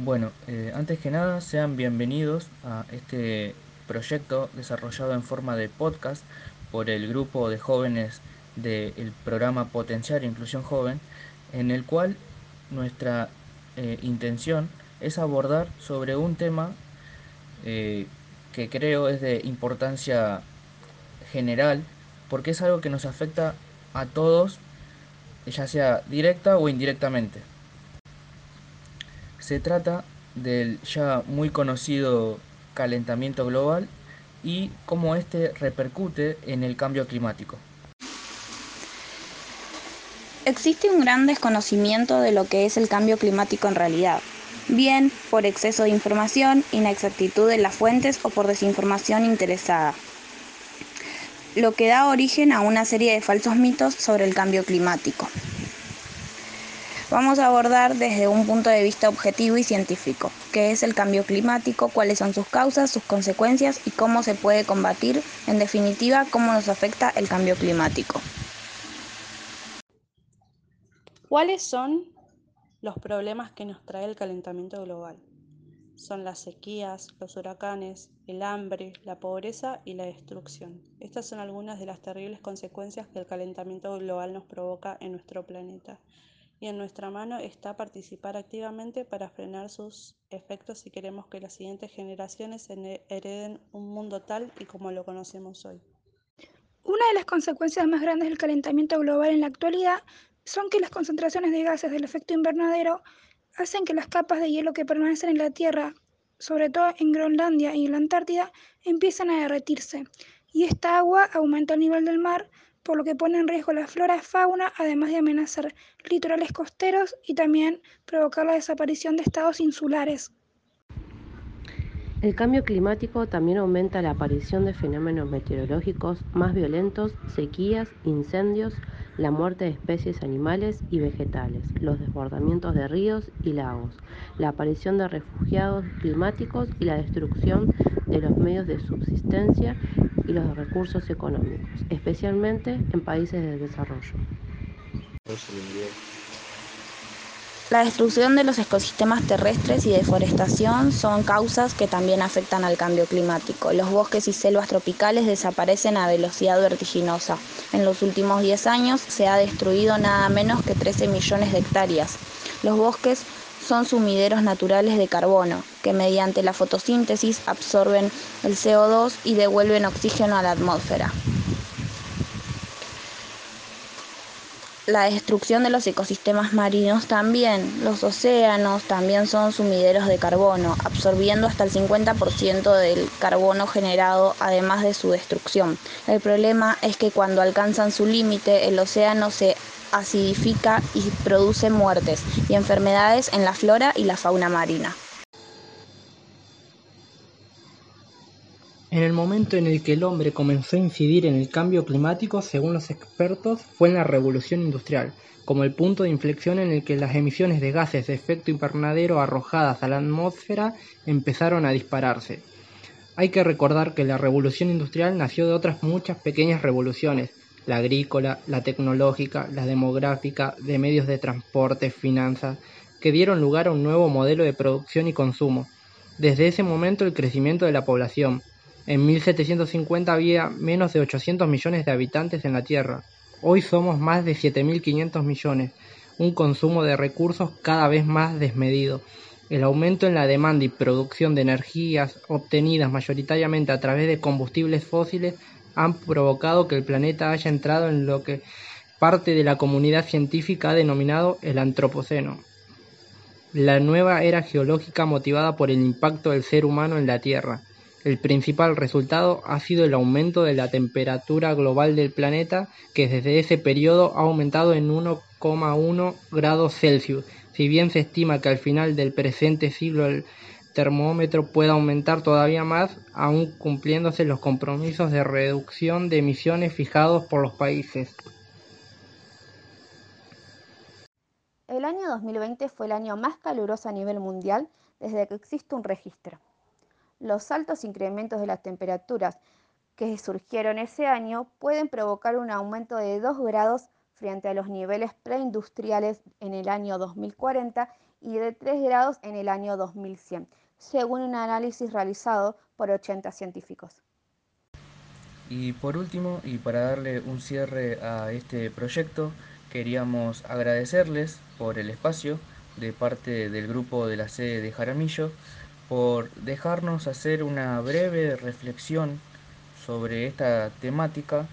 Bueno, eh, antes que nada, sean bienvenidos a este proyecto desarrollado en forma de podcast por el grupo de jóvenes del programa Potenciar Inclusión Joven, en el cual nuestra eh, intención es abordar sobre un tema eh, que creo es de importancia general, porque es algo que nos afecta a todos, ya sea directa o indirectamente. Se trata del ya muy conocido calentamiento global y cómo este repercute en el cambio climático. Existe un gran desconocimiento de lo que es el cambio climático en realidad, bien por exceso de información, inexactitud de las fuentes o por desinformación interesada, lo que da origen a una serie de falsos mitos sobre el cambio climático. Vamos a abordar desde un punto de vista objetivo y científico, qué es el cambio climático, cuáles son sus causas, sus consecuencias y cómo se puede combatir, en definitiva, cómo nos afecta el cambio climático. ¿Cuáles son los problemas que nos trae el calentamiento global? Son las sequías, los huracanes, el hambre, la pobreza y la destrucción. Estas son algunas de las terribles consecuencias que el calentamiento global nos provoca en nuestro planeta y en nuestra mano está participar activamente para frenar sus efectos si queremos que las siguientes generaciones hereden un mundo tal y como lo conocemos hoy. Una de las consecuencias más grandes del calentamiento global en la actualidad son que las concentraciones de gases del efecto invernadero hacen que las capas de hielo que permanecen en la Tierra, sobre todo en Groenlandia y en la Antártida, empiezan a derretirse, y esta agua aumenta el nivel del mar, por lo que pone en riesgo la flora y fauna, además de amenazar litorales costeros y también provocar la desaparición de estados insulares. El cambio climático también aumenta la aparición de fenómenos meteorológicos más violentos, sequías, incendios, la muerte de especies animales y vegetales, los desbordamientos de ríos y lagos, la aparición de refugiados climáticos y la destrucción de los medios de subsistencia y los recursos económicos, especialmente en países de desarrollo. La destrucción de los ecosistemas terrestres y deforestación son causas que también afectan al cambio climático. Los bosques y selvas tropicales desaparecen a velocidad vertiginosa. En los últimos 10 años se ha destruido nada menos que 13 millones de hectáreas. Los bosques son sumideros naturales de carbono, que mediante la fotosíntesis absorben el CO2 y devuelven oxígeno a la atmósfera. la destrucción de los ecosistemas marinos también. Los océanos también son sumideros de carbono, absorbiendo hasta el 50% del carbono generado, además de su destrucción. El problema es que cuando alcanzan su límite, el océano se acidifica y produce muertes y enfermedades en la flora y la fauna marina. En el momento en el que el hombre comenzó a incidir en el cambio climático, según los expertos, fue en la revolución industrial, como el punto de inflexión en el que las emisiones de gases de efecto invernadero arrojadas a la atmósfera empezaron a dispararse. Hay que recordar que la revolución industrial nació de otras muchas pequeñas revoluciones, la agrícola, la tecnológica, la demográfica, de medios de transporte, finanzas, que dieron lugar a un nuevo modelo de producción y consumo. Desde ese momento el crecimiento de la población, en 1750 había menos de 800 millones de habitantes en la Tierra. Hoy somos más de 7.500 millones, un consumo de recursos cada vez más desmedido. El aumento en la demanda y producción de energías obtenidas mayoritariamente a través de combustibles fósiles han provocado que el planeta haya entrado en lo que parte de la comunidad científica ha denominado el Antropoceno, la nueva era geológica motivada por el impacto del ser humano en la Tierra. El principal resultado ha sido el aumento de la temperatura global del planeta, que desde ese periodo ha aumentado en 1,1 grados Celsius. Si bien se estima que al final del presente siglo el termómetro pueda aumentar todavía más, aún cumpliéndose los compromisos de reducción de emisiones fijados por los países. El año 2020 fue el año más caluroso a nivel mundial desde que existe un registro. Los altos incrementos de las temperaturas que surgieron ese año pueden provocar un aumento de 2 grados frente a los niveles preindustriales en el año 2040 y de 3 grados en el año 2100, según un análisis realizado por 80 científicos. Y por último, y para darle un cierre a este proyecto, queríamos agradecerles por el espacio de parte del grupo de la sede de Jaramillo, por dejarnos hacer una breve reflexión sobre esta temática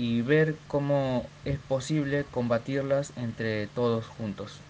y ver cómo es posible combatirlas entre todos juntos.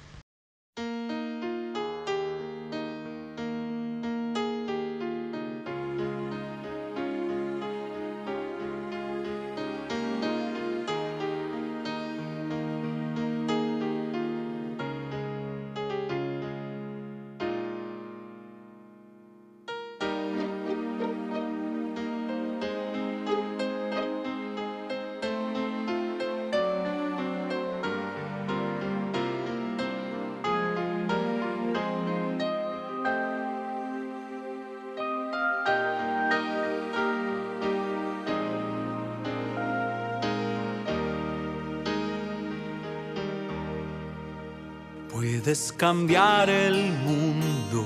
Puedes cambiar el mundo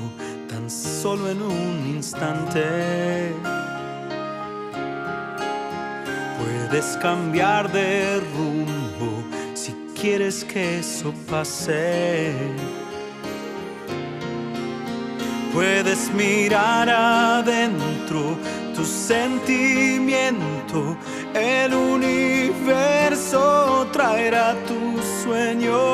tan solo en un instante. Puedes cambiar de rumbo si quieres que eso pase. Puedes mirar adentro tu sentimiento, el universo traerá tus sueños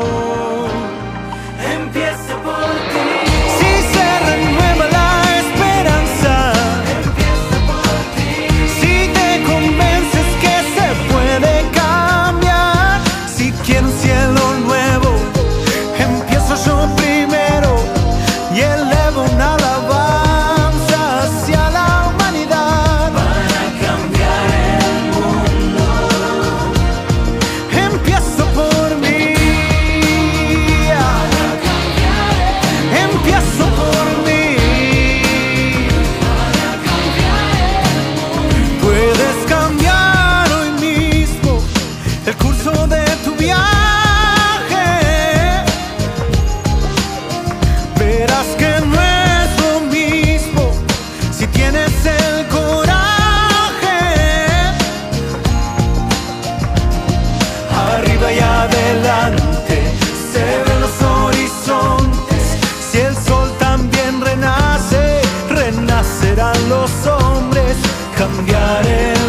los hombres cambiaré.